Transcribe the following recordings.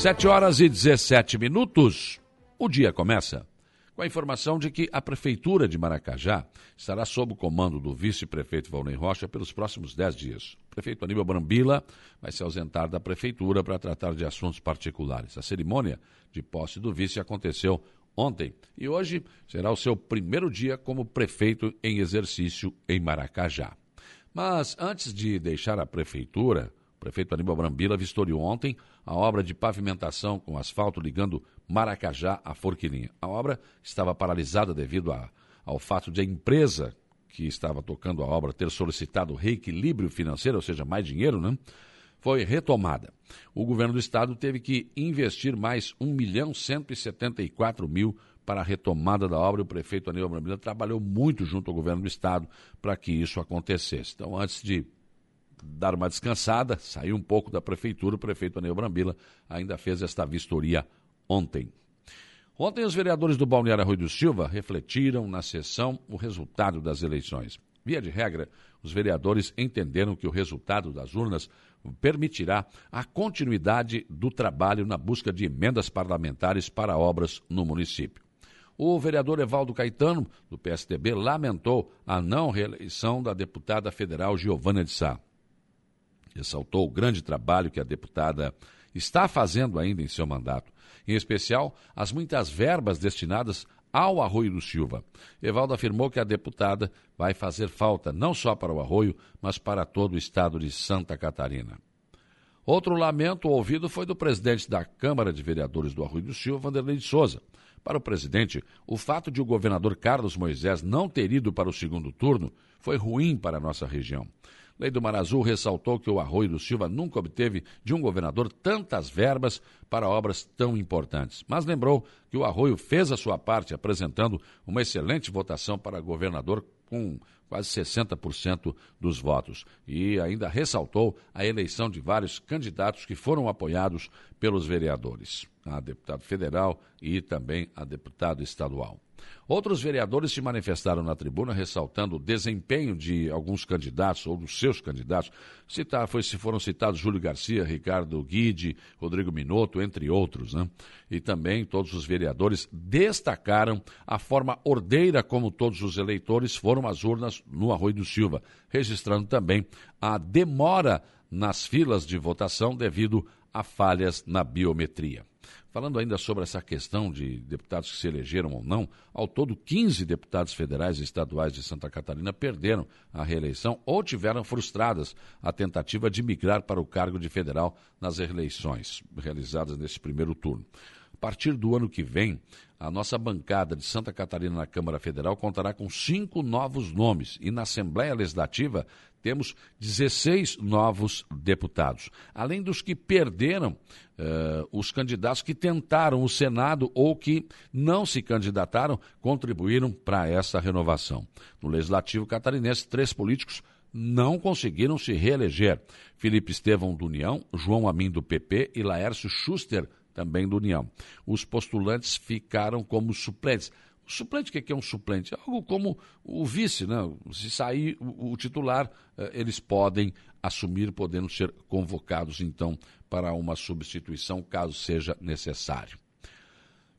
7 horas e 17 minutos. O dia começa com a informação de que a Prefeitura de Maracajá estará sob o comando do vice-prefeito Valnei Rocha pelos próximos 10 dias. O prefeito Aníbal Brambila vai se ausentar da Prefeitura para tratar de assuntos particulares. A cerimônia de posse do vice aconteceu ontem e hoje será o seu primeiro dia como prefeito em exercício em Maracajá. Mas antes de deixar a Prefeitura, prefeito Aníbal Brambila vistoriou ontem a obra de pavimentação com asfalto ligando Maracajá a Forquilinha. A obra estava paralisada devido a, ao fato de a empresa que estava tocando a obra ter solicitado reequilíbrio financeiro, ou seja, mais dinheiro, né? Foi retomada. O governo do estado teve que investir mais 1 milhão 174 mil para a retomada da obra. O prefeito Aníbal Brambila trabalhou muito junto ao governo do estado para que isso acontecesse. Então, antes de dar uma descansada, saiu um pouco da prefeitura, o prefeito Anel Brambila ainda fez esta vistoria ontem. Ontem, os vereadores do Balneário Rui do Silva refletiram na sessão o resultado das eleições. Via de regra, os vereadores entenderam que o resultado das urnas permitirá a continuidade do trabalho na busca de emendas parlamentares para obras no município. O vereador Evaldo Caetano, do PSDB, lamentou a não reeleição da deputada federal Giovana de Sá ressaltou o grande trabalho que a deputada está fazendo ainda em seu mandato, em especial as muitas verbas destinadas ao Arroio do Silva. Evaldo afirmou que a deputada vai fazer falta não só para o Arroio, mas para todo o estado de Santa Catarina. Outro lamento ouvido foi do presidente da Câmara de Vereadores do Arroio do Silva, Vanderlei de Souza. Para o presidente, o fato de o governador Carlos Moisés não ter ido para o segundo turno foi ruim para a nossa região. Lei do Mar Azul ressaltou que o Arroio do Silva nunca obteve de um governador tantas verbas para obras tão importantes. Mas lembrou que o Arroio fez a sua parte, apresentando uma excelente votação para governador com quase 60% dos votos. E ainda ressaltou a eleição de vários candidatos que foram apoiados pelos vereadores, a deputado federal e também a deputado estadual. Outros vereadores se manifestaram na tribuna ressaltando o desempenho de alguns candidatos ou dos seus candidatos. Citar, foi, foram citados Júlio Garcia, Ricardo Guide, Rodrigo Minotto, entre outros. Né? E também todos os vereadores destacaram a forma ordeira como todos os eleitores foram às urnas no Arroio do Silva, registrando também a demora nas filas de votação devido a falhas na biometria. Falando ainda sobre essa questão de deputados que se elegeram ou não, ao todo 15 deputados federais e estaduais de Santa Catarina perderam a reeleição ou tiveram frustradas a tentativa de migrar para o cargo de federal nas eleições realizadas nesse primeiro turno. Partir do ano que vem, a nossa bancada de Santa Catarina na Câmara Federal contará com cinco novos nomes e na Assembleia Legislativa temos 16 novos deputados, além dos que perderam uh, os candidatos que tentaram o Senado ou que não se candidataram, contribuíram para essa renovação. No Legislativo catarinense, três políticos não conseguiram se reeleger. Felipe Estevão do União, João Amin do PP e Laércio Schuster também do União. Os postulantes ficaram como suplentes. O suplente, o que é um suplente? Algo como o vice, né? Se sair o, titular, eh, eles podem assumir, podendo ser convocados, então, para uma substituição, caso seja necessário.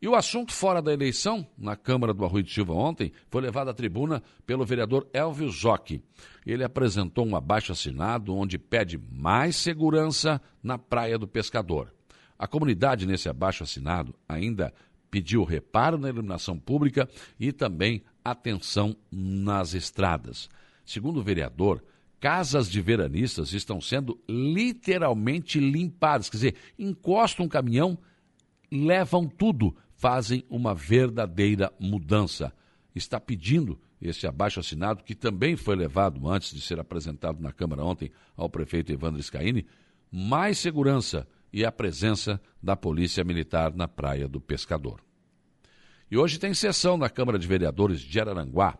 E o assunto fora da eleição, na Câmara do Arroio de Silva ontem, foi levado à tribuna pelo vereador Elvio Zocchi. Ele apresentou um abaixo assinado onde pede mais segurança na Praia do Pescador. A comunidade nesse abaixo assinado ainda pediu reparo na iluminação pública e também atenção nas estradas. Segundo o vereador, casas de veranistas estão sendo literalmente limpadas. Quer dizer, encostam um caminhão, levam tudo, fazem uma verdadeira mudança. Está pedindo esse abaixo assinado, que também foi levado antes de ser apresentado na Câmara ontem ao prefeito Evandro Scaini, mais segurança e a presença da Polícia Militar na Praia do Pescador. E hoje tem sessão na Câmara de Vereadores de Araranguá.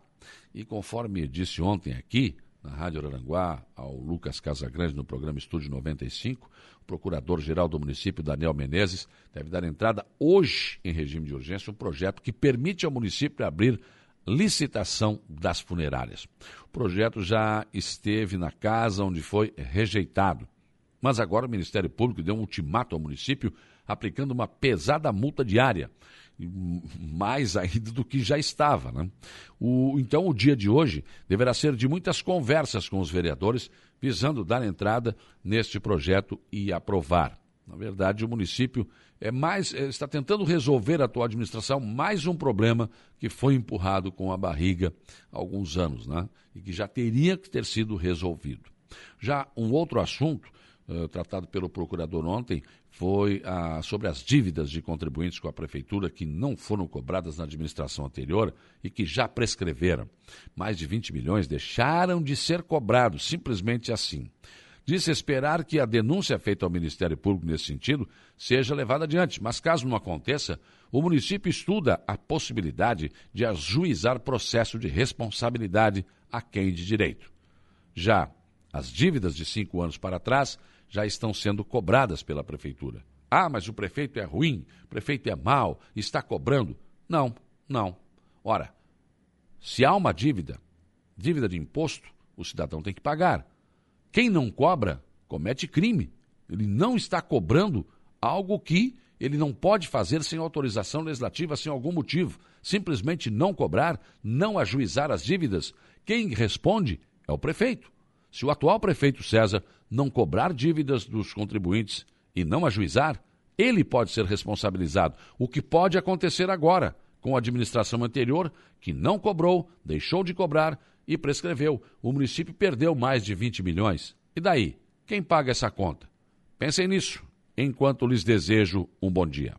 E conforme disse ontem aqui, na Rádio Araranguá, ao Lucas Casagrande, no programa Estúdio 95, o procurador-geral do município, Daniel Menezes, deve dar entrada hoje, em regime de urgência, um projeto que permite ao município abrir licitação das funerárias. O projeto já esteve na casa onde foi rejeitado Mas agora o Ministério Público deu um ultimato ao município aplicando uma pesada multa diária, mais ainda do que já estava. Né? O, então, o dia de hoje deverá ser de muitas conversas com os vereadores, visando dar entrada neste projeto e aprovar. Na verdade, o município é mais é, está tentando resolver a atual administração mais um problema que foi empurrado com a barriga há alguns anos, né? E que já teria que ter sido resolvido. Já um outro assunto uh, tratado pelo procurador ontem foi uh, sobre as dívidas de contribuintes com a prefeitura que não foram cobradas na administração anterior e que já prescreveram. Mais de 20 milhões deixaram de ser cobrados, simplesmente assim. Disse esperar que a denúncia feita ao Ministério Público nesse sentido seja levada adiante, mas caso não aconteça, o município estuda a possibilidade de ajuizar processo de responsabilidade a quem de direito. Já as dívidas de cinco anos para trás já estão sendo cobradas pela prefeitura. Ah, mas o prefeito é ruim, o prefeito é mau, está cobrando. Não, não. Ora, se há uma dívida, dívida de imposto, o cidadão tem que pagar. Quem não cobra comete crime. Ele não está cobrando algo que ele não pode fazer sem autorização legislativa, sem algum motivo. Simplesmente não cobrar, não ajuizar as dívidas. Quem responde é o prefeito. Se o atual prefeito César não cobrar dívidas dos contribuintes e não ajuizar, ele pode ser responsabilizado. O que pode acontecer agora com a administração anterior, que não cobrou, deixou de cobrar e prescreveu. O município perdeu mais de 20 milhões. E daí? Quem paga essa conta? Pensem nisso, enquanto lhes desejo um bom dia.